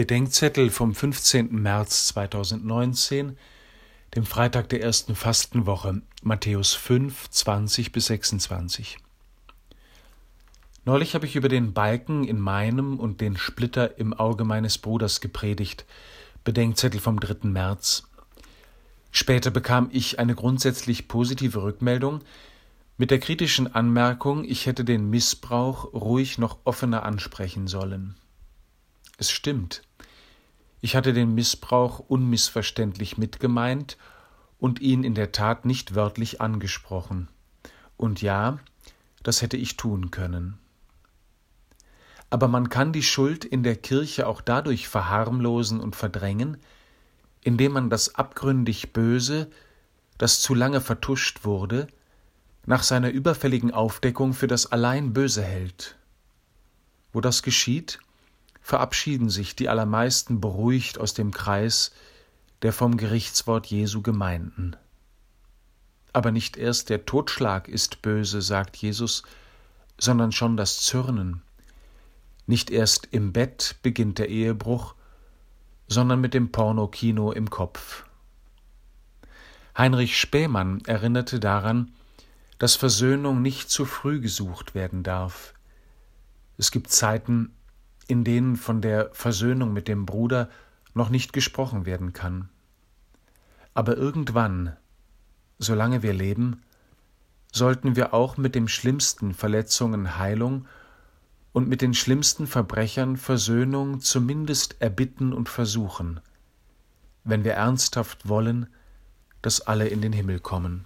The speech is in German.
Bedenkzettel vom 15. März 2019, dem Freitag der ersten Fastenwoche, Matthäus 5, 20 bis 26. Neulich habe ich über den Balken in meinem und den Splitter im Auge meines Bruders gepredigt, Bedenkzettel vom 3. März. Später bekam ich eine grundsätzlich positive Rückmeldung mit der kritischen Anmerkung, ich hätte den Missbrauch ruhig noch offener ansprechen sollen. Es stimmt. Ich hatte den Missbrauch unmissverständlich mitgemeint und ihn in der Tat nicht wörtlich angesprochen. Und ja, das hätte ich tun können. Aber man kann die Schuld in der Kirche auch dadurch verharmlosen und verdrängen, indem man das abgründig Böse, das zu lange vertuscht wurde, nach seiner überfälligen Aufdeckung für das allein Böse hält. Wo das geschieht, verabschieden sich die allermeisten beruhigt aus dem Kreis der vom Gerichtswort Jesu Gemeinden. Aber nicht erst der Totschlag ist böse, sagt Jesus, sondern schon das Zürnen. Nicht erst im Bett beginnt der Ehebruch, sondern mit dem Pornokino im Kopf. Heinrich Spähmann erinnerte daran, dass Versöhnung nicht zu früh gesucht werden darf. Es gibt Zeiten, in denen von der Versöhnung mit dem Bruder noch nicht gesprochen werden kann. Aber irgendwann, solange wir leben, sollten wir auch mit den schlimmsten Verletzungen Heilung und mit den schlimmsten Verbrechern Versöhnung zumindest erbitten und versuchen, wenn wir ernsthaft wollen, dass alle in den Himmel kommen.